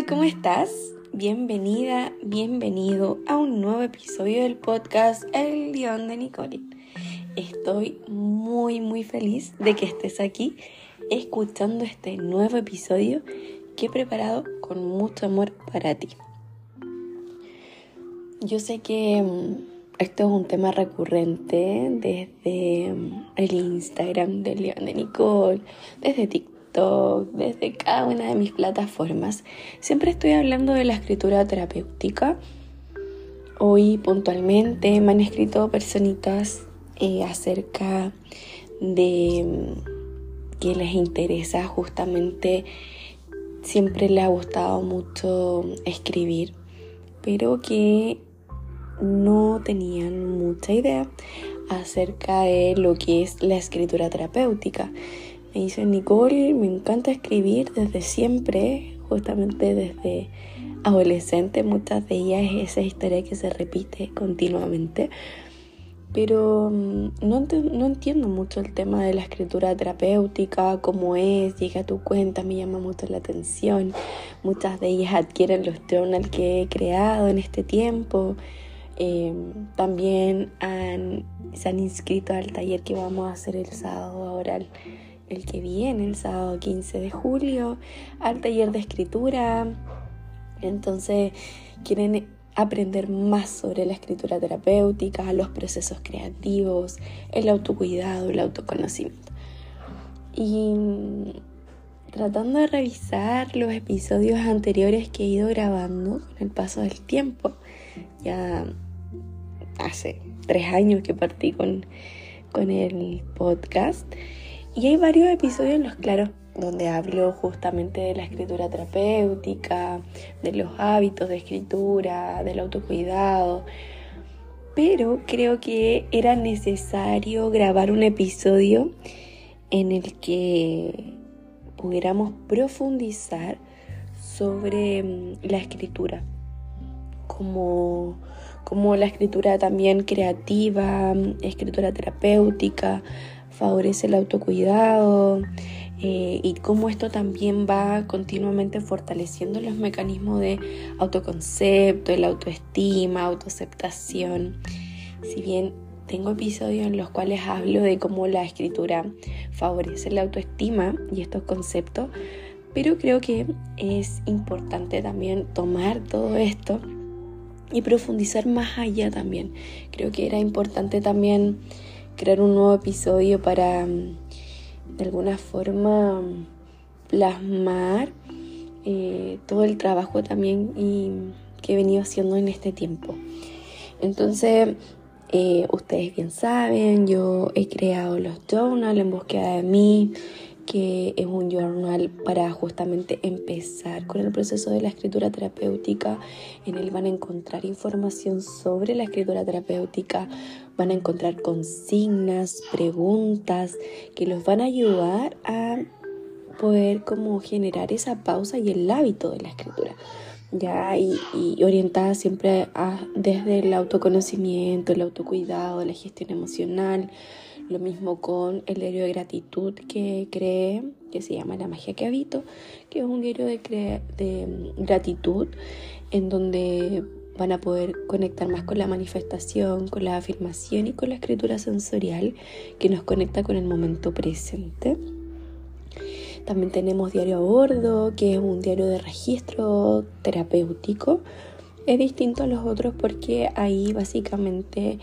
¿cómo estás? Bienvenida, bienvenido a un nuevo episodio del podcast El guion de Nicole. Estoy muy, muy feliz de que estés aquí escuchando este nuevo episodio que he preparado con mucho amor para ti. Yo sé que mm, esto es un tema recurrente desde mm, el Instagram del León de Nicole, desde TikTok, desde cada una de mis plataformas. Siempre estoy hablando de la escritura terapéutica. Hoy puntualmente me han escrito personitas eh, acerca de mm, que les interesa justamente, siempre le ha gustado mucho escribir, pero que no tenían mucha idea acerca de lo que es la escritura terapéutica. Me dice Nicole, me encanta escribir desde siempre, justamente desde adolescente, muchas de ellas es esa historia que se repite continuamente. Pero mm, no, entiendo mucho el tema de la escritura terapéutica, cómo es, llega a tu cuenta, me llama mucho la atención. Muchas de ellas adquieren los journals que he creado en este tiempo. Em, también se han inscrito al taller que vamos a hacer el sábado ahora, el, que viene, el sábado 15 de julio, al taller de escritura. Entonces quieren aprender más sobre la escritura terapéutica, los procesos creativos, el autocuidado, el autoconocimiento. Y mm, tratando de revisar los episodios anteriores que he ido grabando con el paso del tiempo, ya hace tres años que partí con, con el podcast. Y hay varios episodios en los claros donde hablo justamente de la escritura terapéutica, de los hábitos de escritura, del autocuidado. Pero creo que era necesario grabar un episodio en el que pudiéramos profundizar sobre mm, la escritura como como la escritura también creativa, escritura terapéutica, favorece el autocuidado eh, y cómo esto también va continuamente fortaleciendo los mecanismos de autoconcepto, el autoestima, autoaceptación. Si bien tengo episodios en los cuales hablo de cómo la escritura favorece la autoestima y estos conceptos, pero creo que es importante también tomar todo esto y profundizar más allá también. Creo que era importante también crear un nuevo episodio para mm, de alguna forma plasmar eh, todo el trabajo también que he venido haciendo en este tiempo. Entonces, eh, ustedes bien saben, yo he creado los journals en búsqueda de mí, que es un journal para justamente empezar con el proceso de la escritura terapéutica. En él van a encontrar información sobre la escritura terapéutica, van a encontrar consignas, preguntas que los van a ayudar a poder como generar esa pausa y el hábito de la escritura. Ya, y, orientada siempre desde el autoconocimiento, el autocuidado, la gestión emocional, lo mismo con el diario de gratitud que creé, que se llama La magia que habito, que es un diario de, de gratitud en donde van a poder conectar más con la manifestación, con la afirmación y con la escritura sensorial que nos conecta con el momento presente. También tenemos diario a bordo, que es un diario de registro terapéutico. Es distinto a los otros porque ahí básicamente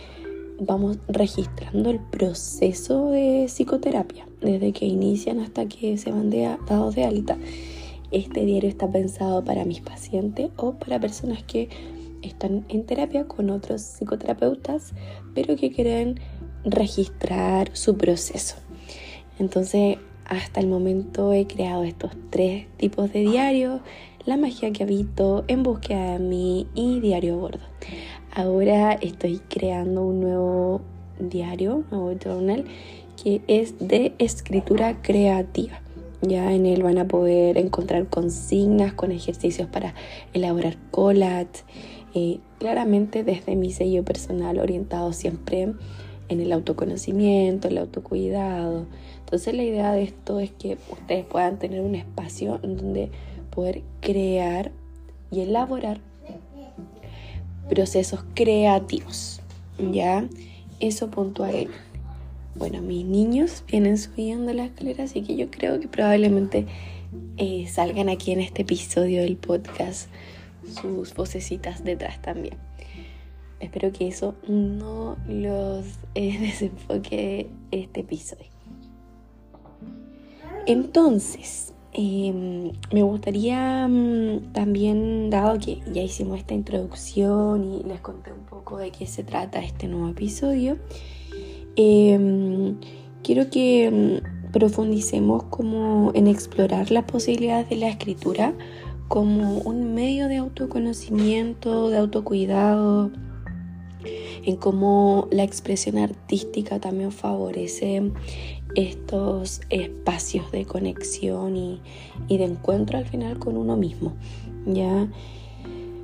vamos registrando el proceso de psicoterapia, desde que inician hasta que se van de, dados de alta. Este diario está pensado para mis pacientes o para personas que están en terapia con otros psicoterapeutas, pero que quieren registrar su proceso. Entonces, hasta el momento he creado estos tres tipos de diarios, la magia que habito, en búsqueda de mí y diario a bordo. Ahora estoy creando un nuevo diario, un nuevo journal, que es de escritura creativa. Ya en él van a poder encontrar consignas con ejercicios para elaborar collage, eh, claramente desde mi sello personal orientado siempre en el autoconocimiento, el autocuidado. Entonces la idea de esto es que ustedes puedan tener un espacio en donde poder crear y elaborar procesos creativos. ¿Ya? Eso puntualmente. Bueno, mis niños vienen subiendo la escalera, así que yo creo que probablemente eh, salgan aquí en este episodio del podcast sus vocecitas detrás también. Espero que eso no los eh, desenfoque este episodio. Entonces, em, me gustaría mm, también, dado que ya hicimos esta introducción y les conté un poco de qué se trata este nuevo episodio, em, quiero que mm, profundicemos como en explorar las posibilidades de la escritura como un medio de autoconocimiento, de autocuidado, en cómo la expresión artística también favorece estos espacios de conexión y, de encuentro al final con uno mismo. ¿ya?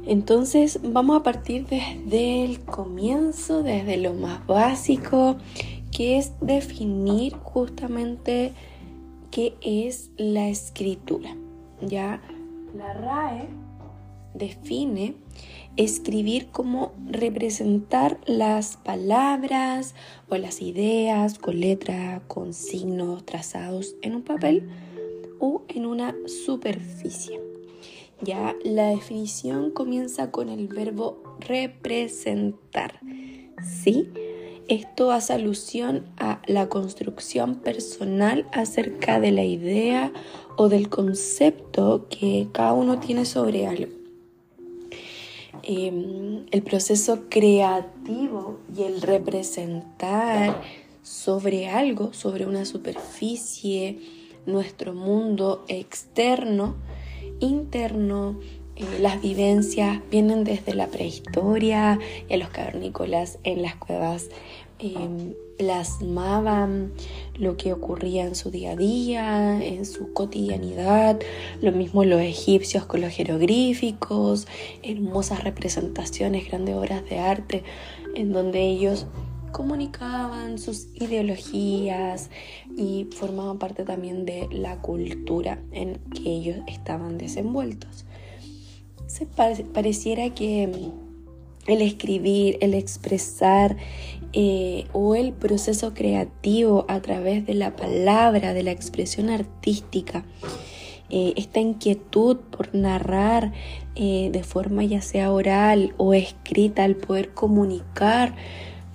Entonces vamos a partir desde el comienzo, desde lo más básico, que es definir justamente qué es la escritura. ¿ya? La RAE define escribir como representar las palabras o las ideas con letra, con signos trazados en un papel o en una superficie. Ya la definición comienza con el verbo representar. ¿Sí? Esto hace alusión a la construcción personal acerca de la idea o del concepto que cada uno tiene sobre algo. Em, el proceso creativo y el representar sobre algo, sobre una superficie, nuestro mundo externo, interno, eh, las vivencias vienen desde la prehistoria y a los cavernícolas en las cuevas em, plasmaban lo que ocurría en su día a día, en su cotidianidad, lo mismo los egipcios con los jeroglíficos, hermosas representaciones, grandes obras de arte, en donde ellos comunicaban sus ideologías y formaban parte también de la cultura en que ellos estaban desenvueltos. Se pareciera que el escribir, el expresar eh, o el proceso creativo a través de la palabra, de la expresión artística, eh, esta inquietud por narrar eh, de forma ya sea oral o escrita, al poder comunicar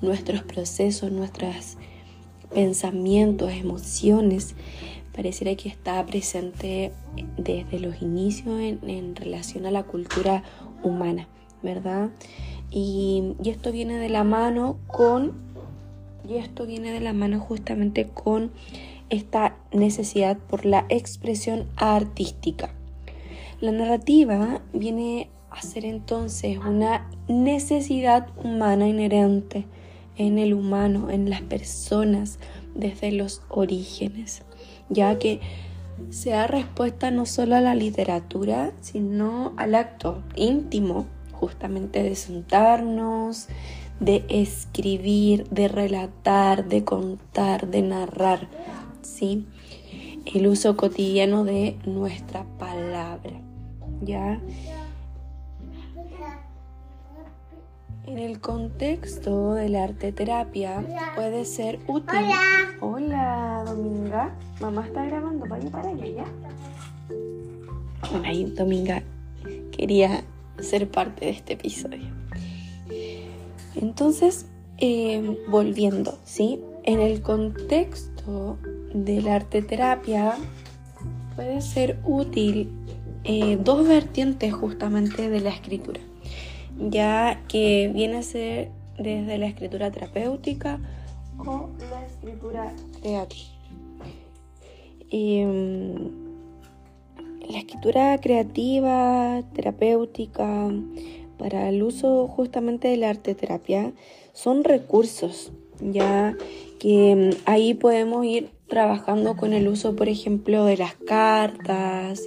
nuestros procesos, nuestros pensamientos, emociones, pareciera que está presente desde los inicios en relación a la cultura humana, ¿verdad? Y, esto viene de la mano con, y esto viene de la mano justamente con esta necesidad por la expresión artística. La narrativa viene a ser entonces una necesidad humana inherente en el humano, en las personas, desde los orígenes, ya que se da respuesta no solo a la literatura, sino al acto íntimo justamente de sentarnos, de escribir, de relatar, de contar, de narrar, ¿sí? El uso cotidiano de nuestra palabra, ¿ya? En el contexto de la arte terapia puede ser útil. Hola. Hola, Dominga. Mamá está grabando, vaya para allá, ¿ya? Bueno, ahí Dominga quería ser parte de este episodio. Entonces, eh, volviendo, ¿sí? En el contexto de la arte terapia puede ser útil eh, dos vertientes justamente de la escritura, ya que viene a ser desde la escritura terapéutica o la escritura creativa. Em, la escritura creativa, terapéutica, para el uso justamente de la arte terapia, son recursos, ya que mm, ahí podemos ir trabajando con el uso, por ejemplo, de las cartas.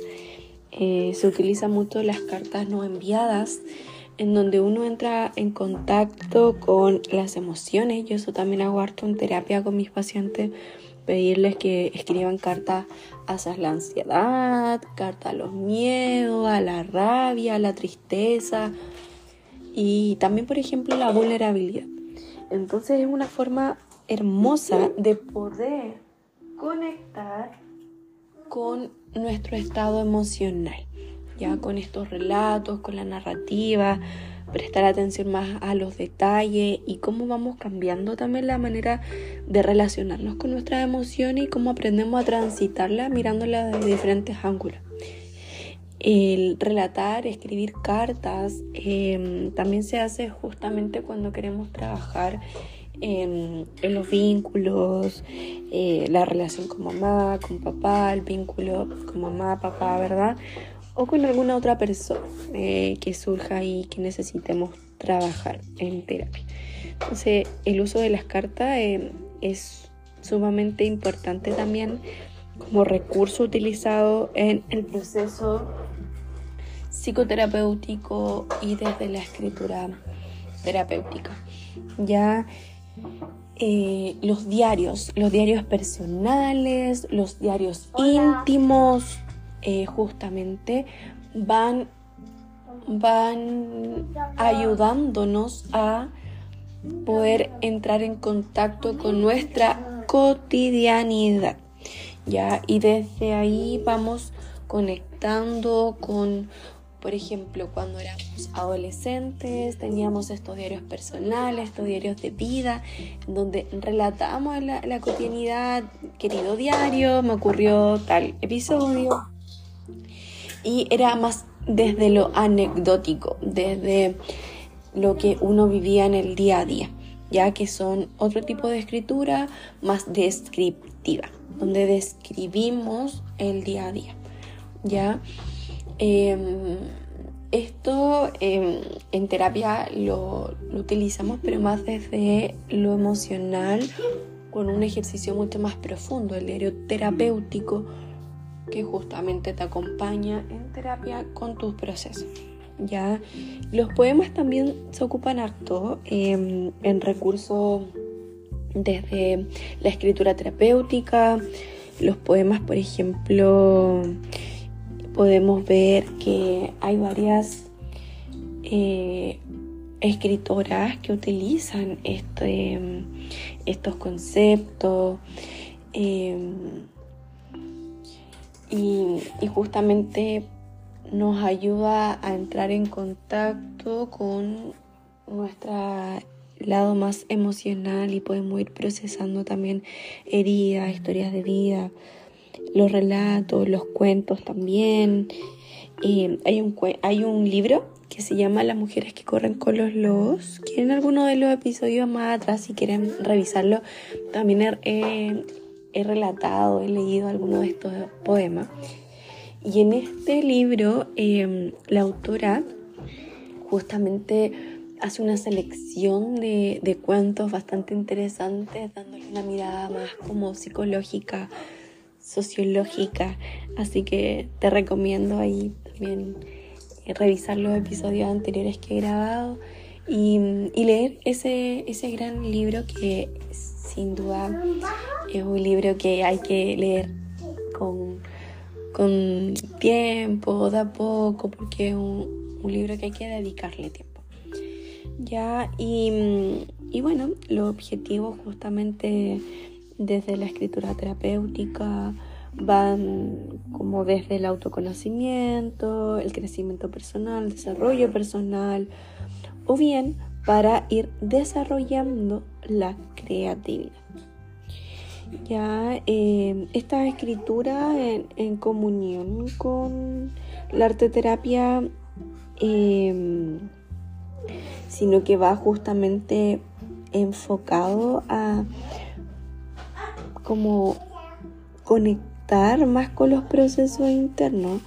Eh, se utilizan mucho las cartas no enviadas, en donde uno entra en contacto con las emociones. Yo eso también hago harto en terapia con mis pacientes pedirles que escriban cartas hacia la ansiedad, carta a los miedos, a la rabia, a la tristeza y también, por ejemplo, la vulnerabilidad. Entonces es una forma hermosa de poder conectar con nuestro estado emocional, ya con estos relatos, con la narrativa, prestar atención más a los detalles y cómo vamos cambiando también la manera de relacionarnos con nuestras emociones y cómo aprendemos a transitarla mirándola desde diferentes ángulos. El relatar, escribir cartas, em, también se hace justamente cuando queremos trabajar en, los vínculos, eh, la relación con mamá, con papá, el vínculo con mamá, papá, ¿verdad? O con alguna otra persona eh, que surja y que necesitemos trabajar en terapia. Entonces, el uso de las cartas eh, es sumamente importante también como recurso utilizado en el proceso psicoterapéutico y desde la escritura terapéutica. Ya eh, los diarios, los diarios personales, los diarios íntimos, eh, justamente van, van ayudándonos a poder entrar en contacto con nuestra cotidianidad. ¿ya? Y desde ahí vamos conectando con por ejemplo, cuando éramos adolescentes teníamos estos diarios personales, estos diarios de vida, donde relatábamos la, la cotidianidad, querido diario, me ocurrió tal episodio. Y era más desde lo anecdótico, desde lo que uno vivía en el día a día, ya que son otro tipo de escritura más descriptiva, donde describimos el día a día, ¿ya? Em, esto em, en terapia lo, utilizamos, pero más desde lo emocional, con un ejercicio mucho más profundo, el diario terapéutico, que justamente te acompaña en terapia con tus procesos. ¿ya? Los poemas también se ocupan harto em, en recursos desde la escritura terapéutica, los poemas, por ejemplo, podemos ver que hay varias eh, escritoras que utilizan este, estos conceptos em, y, justamente nos ayuda a entrar en contacto con nuestro lado más emocional y podemos ir procesando también heridas, historias de vida los relatos, los cuentos también. hay, un, hay un libro que se llama Las mujeres que corren con los lobos, que en alguno de los episodios más atrás, si quieren revisarlo, también he, relatado, he leído algunos de estos poemas. Y en este libro, em, la autora justamente hace una selección de, de cuentos bastante interesantes, dándole una mirada más como psicológica sociológica, así que te recomiendo ahí también eh, revisar los episodios anteriores que he grabado y, leer ese, ese gran libro que sin duda es un libro que hay que leer con, con tiempo, da poco, porque es un, libro que hay que dedicarle tiempo. Ya, y, y bueno, los objetivos justamente desde la escritura terapéutica, van como desde el autoconocimiento, el crecimiento personal, desarrollo personal, o bien para ir desarrollando la creatividad. Ya eh, esta escritura en, comunión con la arteterapia, eh, sino que va justamente enfocado a como conectar más con los procesos internos.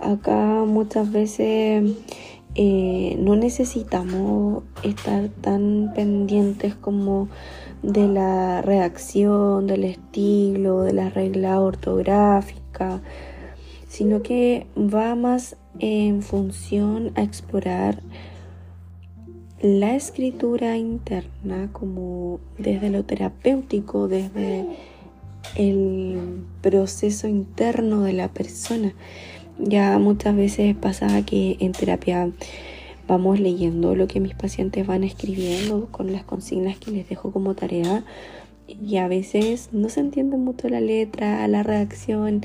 Acá muchas veces eh, no necesitamos estar tan pendientes como de la redacción, del estilo, de la regla ortográfica, sino que va más en función a explorar la escritura interna como desde lo terapéutico, desde el proceso interno de la persona. Ya muchas veces pasa que en terapia vamos leyendo lo que mis pacientes van escribiendo con las consignas que les dejo como tarea y a veces no se entiende mucho la letra, la redacción,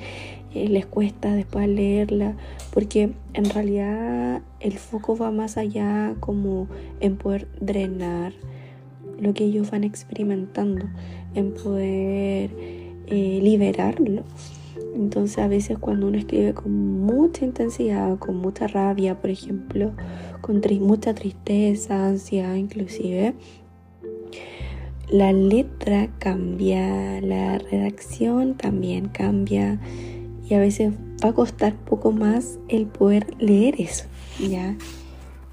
eh, les cuesta después leerla, porque en realidad el foco va más allá como en poder drenar lo que ellos van experimentando, en poder eh, liberarlo. Entonces a veces cuando uno escribe con mucha intensidad, con mucha rabia, por ejemplo, con mucha tristeza, ansiedad inclusive, la letra cambia, la redacción también cambia y a veces va a costar poco más el poder leer eso, ¿ya?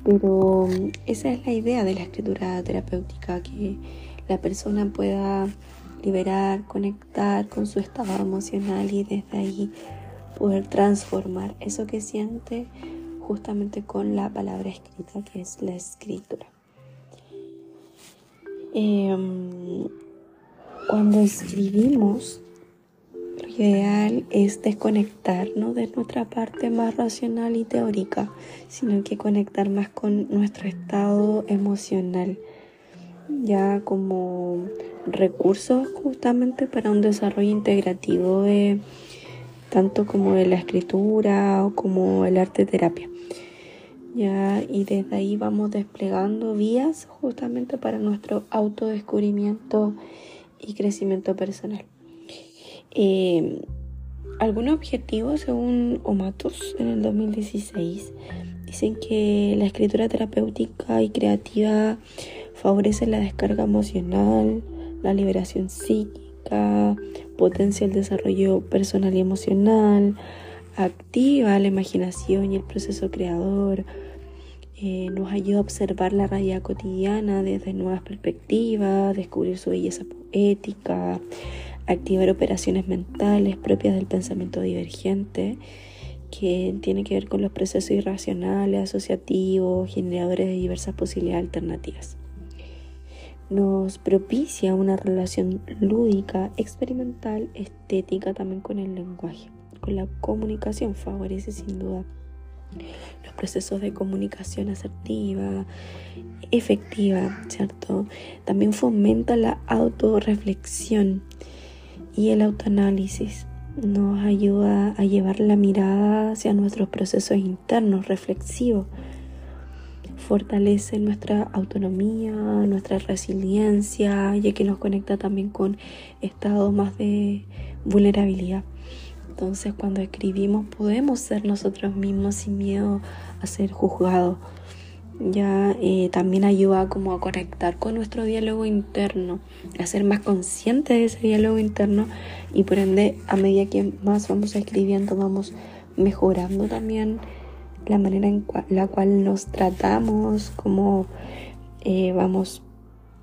Pero esa es la idea de la escritura terapéutica, que la persona pueda liberar, conectar con su estado emocional y desde ahí poder transformar eso que siente justamente con la palabra escrita, que es la escritura. Em, cuando escribimos, lo ideal es desconectarnos de nuestra parte más racional y teórica, sino que conectar más con nuestro estado emocional, ya como recursos justamente para un desarrollo integrativo de tanto como de la escritura o como el arte terapia. ¿ya? Y desde ahí vamos desplegando vías justamente para nuestro autodescubrimiento y crecimiento personal. Eh, algunos objetivos, según Omatos en el 2016, dicen que la escritura terapéutica y creativa favorece la descarga emocional, la liberación psíquica, potencia el desarrollo personal y emocional, activa la imaginación y el proceso creador, eh, nos ayuda a observar la realidad cotidiana desde nuevas perspectivas, descubrir su belleza poética, activar operaciones mentales propias del pensamiento divergente, que tiene que ver con los procesos irracionales, asociativos, generadores de diversas posibilidades alternativas. Nos propicia una relación lúdica, experimental, estética también con el lenguaje, con la comunicación, favorece sin duda los procesos de comunicación asertiva, efectiva, ¿cierto? También fomenta la autorreflexión y el autoanálisis. Nos ayuda a llevar la mirada hacia nuestros procesos internos reflexivos. Fortalece nuestra autonomía, nuestra resiliencia, ya que nos conecta también con estados más de vulnerabilidad. Entonces cuando escribimos podemos ser nosotros mismos sin miedo a ser juzgados. Ya eh, también ayuda como a conectar con nuestro diálogo interno, a ser más conscientes de ese diálogo interno y por ende a medida que más vamos escribiendo vamos mejorando también la manera en la cual nos tratamos, cómo eh, vamos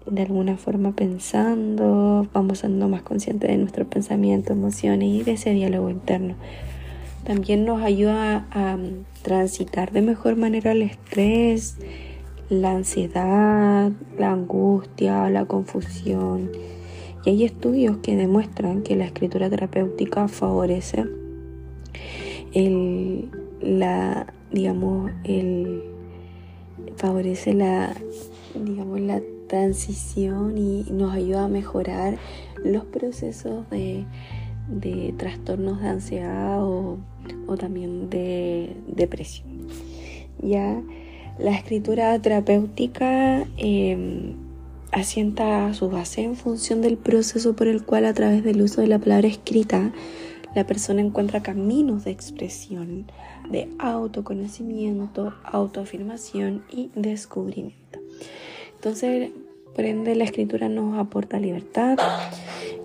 de alguna forma pensando, vamos siendo más conscientes de nuestros pensamientos, emociones y de ese diálogo interno. También nos ayuda a, transitar de mejor manera el estrés, la ansiedad, la angustia, la confusión. Y hay estudios que demuestran que la escritura terapéutica favorece el, la, digamos, el, favorece la, digamos, la transición y nos ayuda a mejorar los procesos de, trastornos de ansiedad o, también de depresión. Ya la escritura terapéutica em, asienta su base en función del proceso por el cual a través del uso de la palabra escrita la persona encuentra caminos de expresión, de autoconocimiento, autoafirmación y descubrimiento. Entonces, por ende, la escritura nos aporta libertad,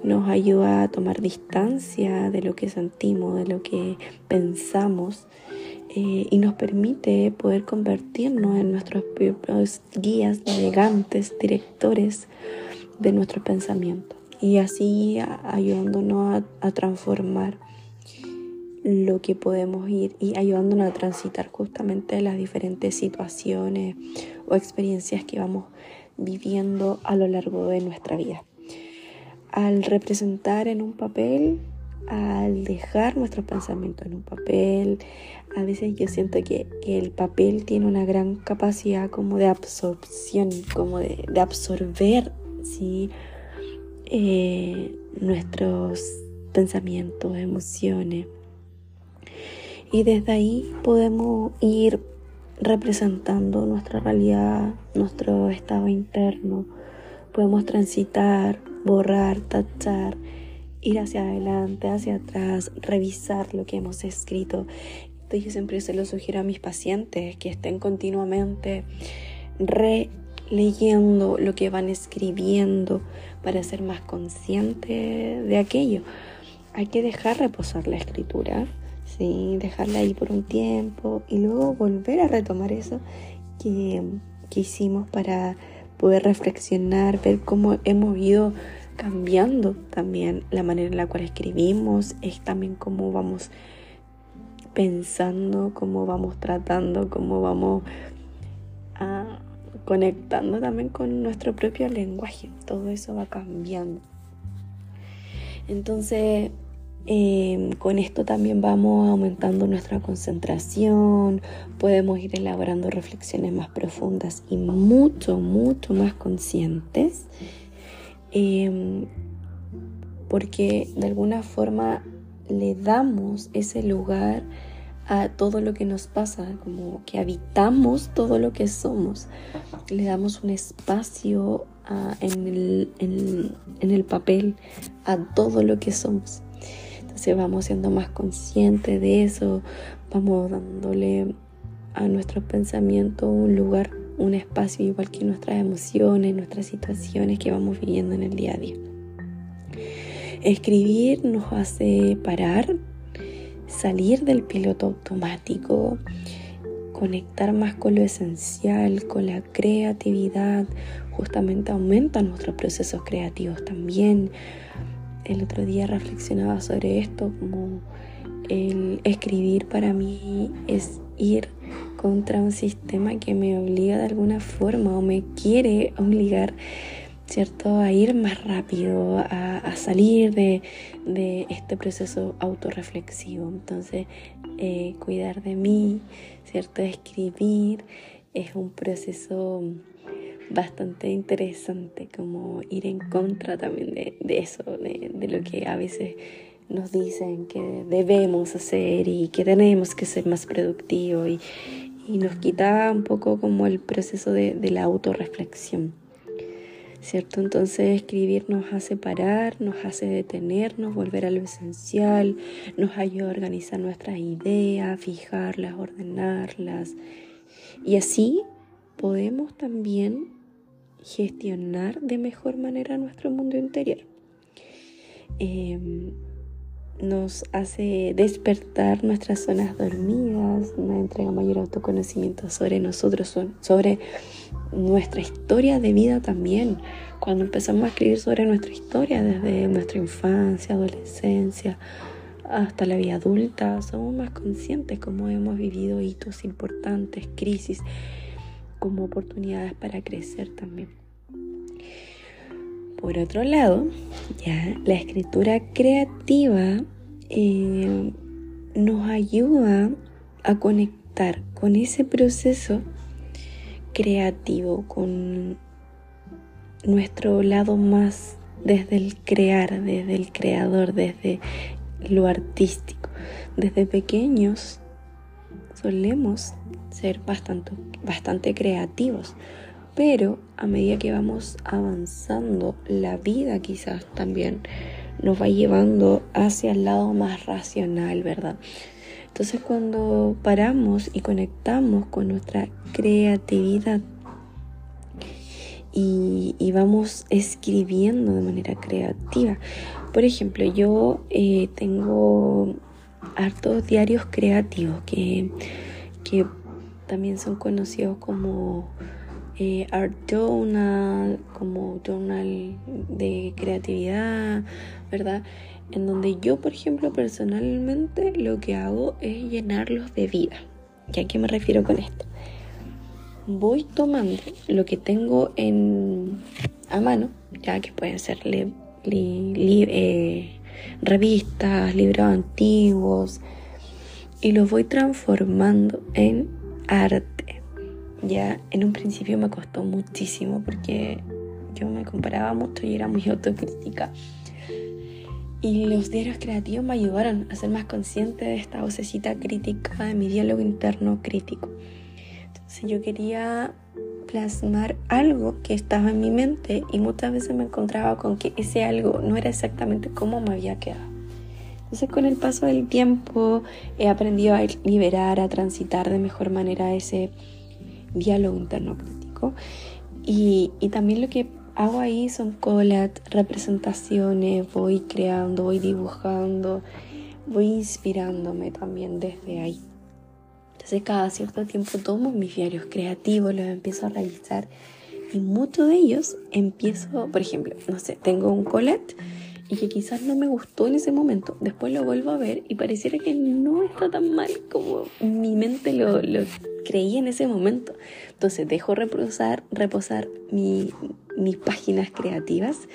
nos ayuda a tomar distancia de lo que sentimos, de lo que pensamos eh, y nos permite poder convertirnos en nuestros propios guías, navegantes, directores de nuestro pensamiento y así ayudándonos a transformar lo que podemos ir y ayudándonos a transitar justamente las diferentes situaciones o experiencias que vamos viviendo a lo largo de nuestra vida. al representar en un papel, al dejar nuestros pensamientos en un papel, a veces yo siento que, el papel tiene una gran capacidad como de absorción, como de, absorber ¿sí? Eh, nuestros pensamientos, emociones. Y desde ahí podemos ir representando nuestra realidad, nuestro estado interno. Podemos transitar, borrar, tachar, ir hacia adelante, hacia atrás, revisar lo que hemos escrito. Esto yo siempre se lo sugiero a mis pacientes, que estén continuamente releyendo lo que van escribiendo para ser más conscientes de aquello. Hay que dejar reposar la escritura ¿sí? dejarla ahí por un tiempo y luego volver a retomar eso que, que hicimos para poder reflexionar, ver cómo hemos ido cambiando también la manera en la cual escribimos, es también cómo vamos pensando, cómo vamos tratando, cómo vamos conectando también con nuestro propio lenguaje. Todo eso va cambiando. Entonces, Em, con esto también vamos aumentando nuestra concentración, podemos ir elaborando reflexiones más profundas y mucho, mucho más conscientes, em, porque de alguna forma le damos ese lugar a todo lo que nos pasa, como que habitamos todo lo que somos, le damos un espacio en, el, en el papel a todo lo que somos. Entonces vamos siendo más conscientes de eso, vamos dándole a nuestros pensamientos un lugar, un espacio igual que nuestras emociones, nuestras situaciones que vamos viviendo en el día a día. Escribir nos hace parar, salir del piloto automático, conectar más con lo esencial, con la creatividad, justamente aumenta nuestros procesos creativos también, el otro día reflexionaba sobre esto, como el escribir para mí es ir contra un sistema que me obliga de alguna forma o me quiere obligar, ¿cierto?, a ir más rápido, a, salir de, este proceso autorreflexivo. Entonces, eh, cuidar de mí, ¿cierto?, escribir es un proceso bastante interesante como ir en contra también de, eso, de, lo que a veces nos dicen que debemos hacer y que tenemos que ser más productivos y, nos quita un poco como el proceso de, de la autorreflexión. ¿Cierto? Entonces escribir nos hace parar, nos hace detenernos, volver a lo esencial, nos ayuda a organizar nuestras ideas, fijarlas, ordenarlas. Y así podemos también gestionar de mejor manera nuestro mundo interior. Em, nos hace despertar nuestras zonas dormidas, nos entrega mayor autoconocimiento sobre nosotros, sobre nuestra historia de vida también. Cuando empezamos a escribir sobre nuestra historia, desde nuestra infancia, adolescencia, hasta la vida adulta, somos más conscientes cómo hemos vivido hitos importantes, crisis como oportunidades para crecer también. Por otro lado, ya la escritura creativa eh, nos ayuda a conectar con ese proceso creativo, con nuestro lado más desde el crear, desde el creador, desde lo artístico. Desde pequeños solemos ser bastante, bastante creativos, pero a medida que vamos avanzando, la vida quizás también nos va llevando hacia el lado más racional, ¿verdad? Entonces cuando paramos y conectamos con nuestra creatividad y, vamos escribiendo de manera creativa, por ejemplo, yo eh, tengo hartos diarios creativos que, que también son conocidos como eh, art journal, como journal de creatividad, ¿verdad? En donde yo, por ejemplo, personalmente lo que hago es llenarlos de vida. ¿Y a qué me refiero con esto? Voy tomando lo que tengo en, a mano, ya que pueden ser eh, revistas, libros antiguos y los voy transformando en arte. Ya en un principio me costó muchísimo porque yo me comparaba mucho y era muy autocrítica. Y los diarios creativos me ayudaron a ser más consciente de esta vocecita crítica, de mi diálogo interno crítico. Entonces yo quería plasmar algo que estaba en mi mente y muchas veces me encontraba con que ese algo no era exactamente como me había quedado. Entonces con el paso del tiempo he aprendido a liberar, a transitar de mejor manera ese diálogo interno crítico. Y, y también lo que hago ahí son collages, representaciones, voy creando, voy dibujando, voy inspirándome también desde ahí. Entonces cada cierto tiempo tomo mis diarios creativos, los empiezo a realizar y muchos de ellos empiezo, por ejemplo, no sé, tengo un collet y que quizás no me gustó en ese momento, después lo vuelvo a ver y pareciera que no está tan mal como mi mente lo, lo creía en ese momento. Entonces dejo reposar, reposar mis páginas creativas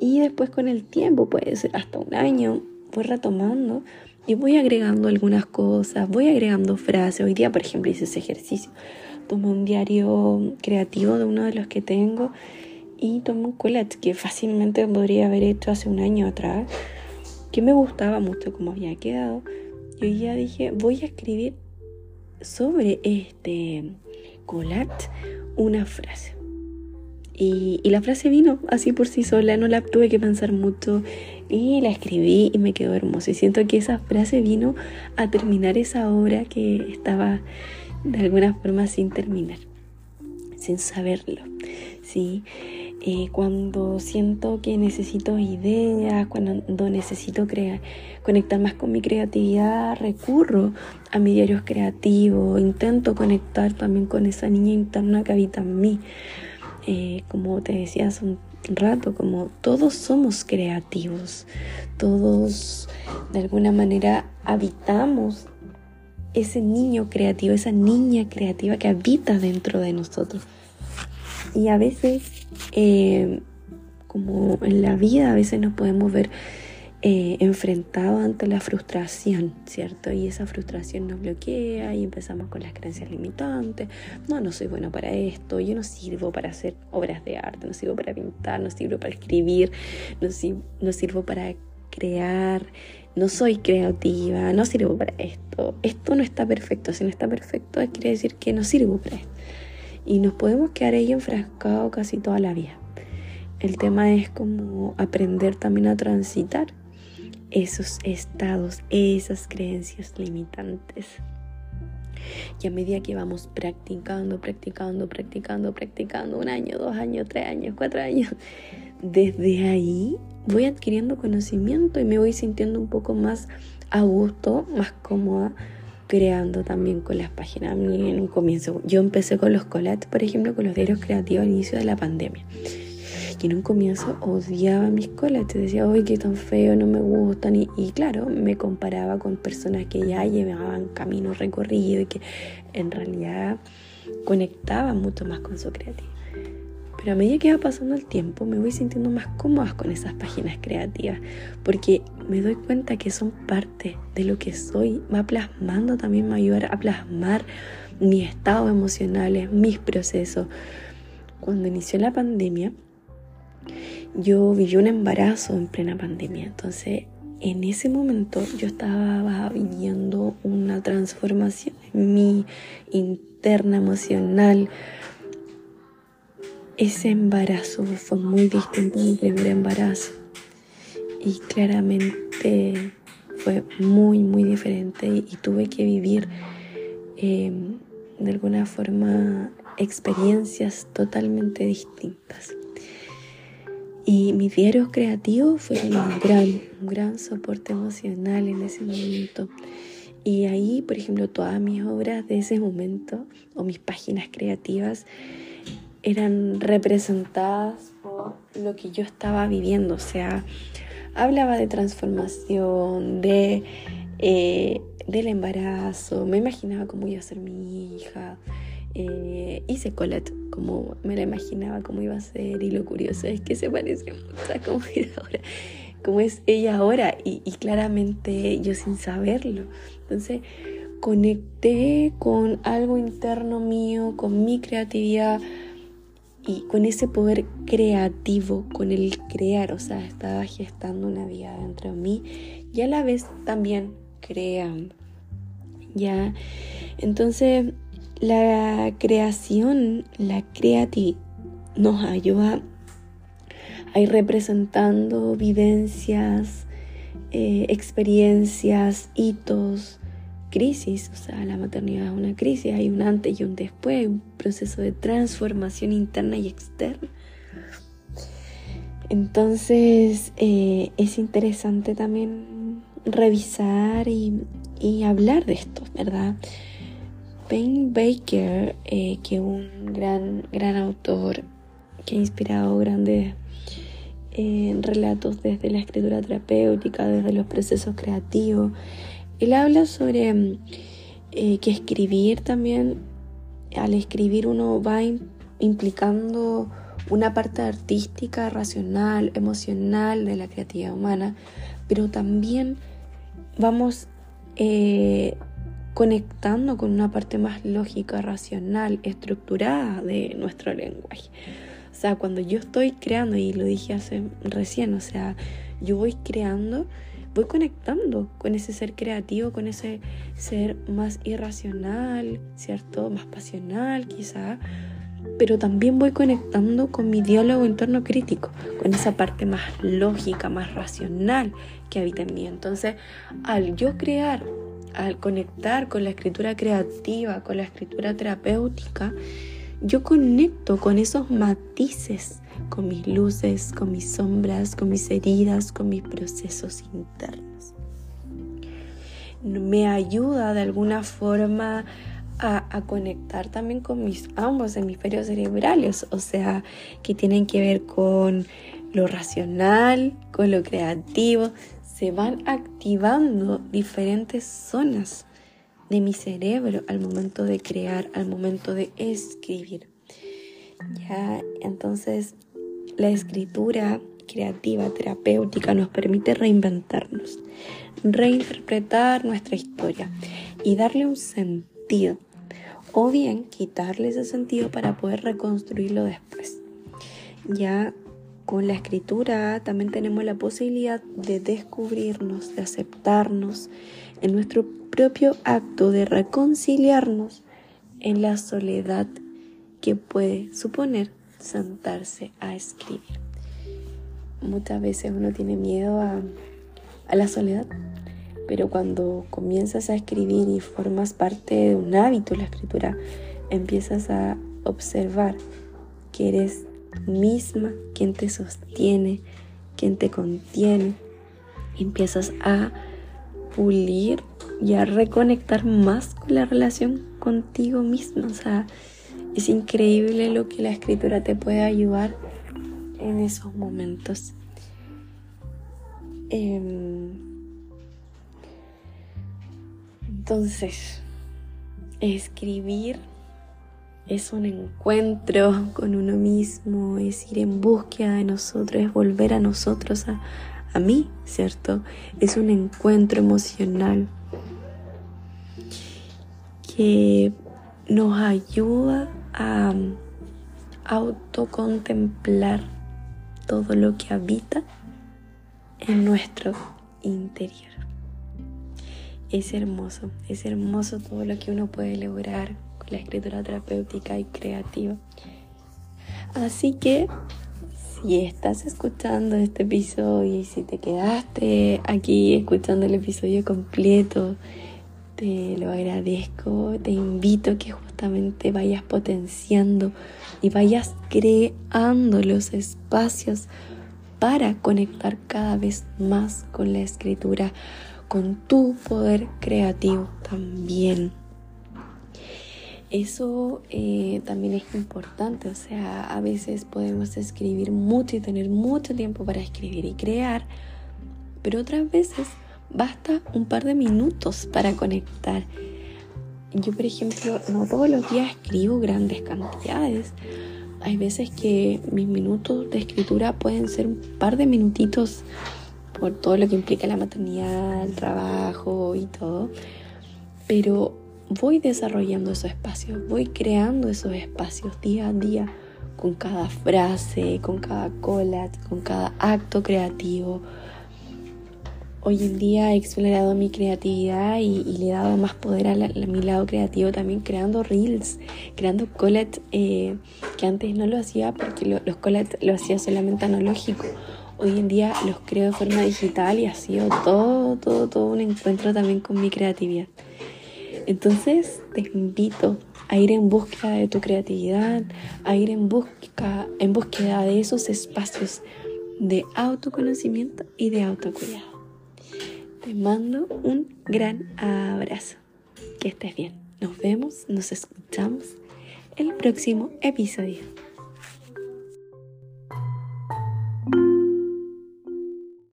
y después con el tiempo, puede ser hasta un año, voy retomando y voy agregando algunas cosas, voy agregando frases. Hoy día, por ejemplo, hice ese ejercicio. Tomé un diario creativo de uno de los que tengo y tomé un collage que fácilmente podría haber hecho hace un año atrás, que me gustaba mucho como había quedado. Y ya dije, voy a escribir sobre este collage una frase. Y, y, la frase vino así por sí sola, no la tuve que pensar mucho y la escribí y me quedó hermoso. Y siento que esa frase vino a terminar esa obra que estaba de alguna forma sin terminar, sin saberlo. ¿sí? Eh, cuando siento que necesito ideas, cuando necesito crear, conectar más con mi creatividad, recurro a mis diarios creativos, intento conectar también con esa niña interna que habita en mí. Eh, como te decía hace un rato, como todos somos creativos, todos de alguna manera habitamos ese niño creativo, esa niña creativa que habita dentro de nosotros. Y a veces, eh, como en la vida, a veces nos podemos ver eh, enfrentado ante la frustración, ¿cierto? Y esa frustración nos bloquea y empezamos con las creencias limitantes. No, no soy bueno para esto, yo no sirvo para hacer obras de arte, no sirvo para pintar, no sirvo para escribir, no, no sirvo para crear, no soy creativa, no sirvo para esto. Esto no está perfecto, si no está perfecto quiere decir que no sirvo para esto. Y nos podemos quedar ahí enfrascados casi toda la vida. El tema es como aprender también a transitar esos estados, esas creencias limitantes. Y a medida que vamos practicando, practicando, practicando, practicando, un año, dos años, tres años, cuatro años, desde ahí voy adquiriendo conocimiento y me voy sintiendo un poco más a gusto, más cómoda, creando también con las páginas. En un comienzo, yo empecé con los collages, por ejemplo, con los diarios creativos al inicio de la pandemia que en un comienzo odiaba mis te decía, uy, qué tan feo, no me gustan. Y, y, claro, me comparaba con personas que ya llevaban camino recorrido y que en realidad conectaban mucho más con su creatividad. Pero a medida que va pasando el tiempo, me voy sintiendo más cómoda con esas páginas creativas, porque me doy cuenta que son parte de lo que soy, va plasmando también, me ayudar a plasmar mis estados emocionales, mis procesos. Cuando inició la pandemia, yo viví un embarazo en plena pandemia, entonces en ese momento yo estaba viviendo una transformación en mi interna emocional. Ese embarazo fue muy distinto a mi primer embarazo y claramente fue muy, muy diferente y, tuve que vivir em, de alguna forma experiencias totalmente distintas. Y mis diarios creativos fueron un gran, un gran soporte emocional en ese momento. Y ahí, por ejemplo, todas mis obras de ese momento o mis páginas creativas eran representadas por lo que yo estaba viviendo. O sea, hablaba de transformación, de, eh, del embarazo, me imaginaba cómo iba a ser mi hija, Eh, hice Colette como me la imaginaba cómo iba a ser y lo curioso es que se parece mucho a cómo es ella ahora y claramente yo sin saberlo. Entonces conecté con algo interno mío, con mi creatividad y con ese poder creativo, con el crear, o sea, estaba gestando una vida dentro de mí y a la vez también creando. ¿Ya? Entonces, la creación, la creatividad nos ayuda a ir representando vivencias, eh, experiencias, hitos, crisis. O sea, la maternidad es una crisis, hay un antes y un después, un proceso de transformación interna y externa. Entonces, eh, es interesante también revisar y, hablar de esto, ¿verdad? Payne Baker, eh, que es un gran, gran autor que ha inspirado grandes eh, relatos desde la escritura terapéutica, desde los procesos creativos, él habla sobre mm, eh, que escribir también, al escribir uno va implicando una parte artística, racional, emocional de la creatividad humana, pero también vamos conectando con una parte más lógica, racional, estructurada de nuestro lenguaje. O sea, cuando yo estoy creando, y lo dije hace recién, o sea, yo voy creando, voy conectando con ese ser creativo, con ese ser más irracional, ¿cierto? Más pasional quizá, pero también voy conectando con mi diálogo interno crítico, con esa parte más lógica, más racional que habita en mí. Entonces, al yo crear al conectar con la escritura creativa, con la escritura terapéutica, yo conecto con esos matices, con mis luces, con mis sombras, con mis heridas, con mis procesos internos. Me ayuda de alguna forma a, conectar también con mis ambos hemisferios cerebrales, o sea, que tienen que ver con lo racional, con lo creativo, se van activando diferentes zonas de mi cerebro al momento de crear, al momento de escribir. Ya, entonces la escritura creativa, terapéutica nos permite reinventarnos, reinterpretar nuestra historia y darle un sentido o bien quitarle ese sentido para poder reconstruirlo después. Ya con la escritura también tenemos la posibilidad de descubrirnos, de aceptarnos en nuestro propio acto de reconciliarnos en la soledad que puede suponer sentarse a escribir. Muchas veces uno tiene miedo a, la soledad, pero cuando comienzas a escribir y formas parte de un hábito, la escritura, empiezas a observar que eres misma quien te sostiene, quien te contiene. empiezas a pulir y a reconectar más con la relación contigo misma. O sea, es increíble lo que la escritura te puede ayudar en esos momentos. Em, entonces, escribir es un encuentro con uno mismo, es ir en búsqueda de nosotros, es volver a nosotros, a, a mí, ¿cierto? Es un encuentro emocional que nos ayuda a autocontemplar todo lo que habita en nuestro interior. Es hermoso, es hermoso todo lo que uno puede lograr la escritura terapéutica y creativa. Así que si estás escuchando este episodio y si te quedaste aquí escuchando el episodio completo, te lo agradezco, te invito a que vayas potenciando y vayas creando los espacios para conectar cada vez más con la escritura, con tu poder creativo también eso eh, también es importante, o sea, a veces podemos escribir mucho y tener mucho tiempo para escribir y crear, pero otras veces basta un par de minutos para conectar. Yo, por ejemplo, no todos los días escribo grandes cantidades. Hay veces que mis minutos de escritura pueden ser un par de minutitos por todo lo que implica la maternidad, el trabajo y todo. Pero voy desarrollando esos espacios, voy creando esos espacios día a día con cada frase, con cada collage, con cada acto creativo. Hoy en día he explorado mi creatividad y, le he dado más poder a, mi lado creativo también creando reels, creando collage eh, que antes no lo hacía porque los collage lo hacía solamente analógico. Hoy en día los creo de forma digital y ha sido todo, todo, todo un encuentro también con mi creatividad. Entonces te invito a ir en búsqueda de tu creatividad, a ir en busca, en búsqueda de esos espacios de autoconocimiento y de autocuidado. Te mando un gran abrazo. Que estés bien. Nos vemos, nos escuchamos el próximo episodio.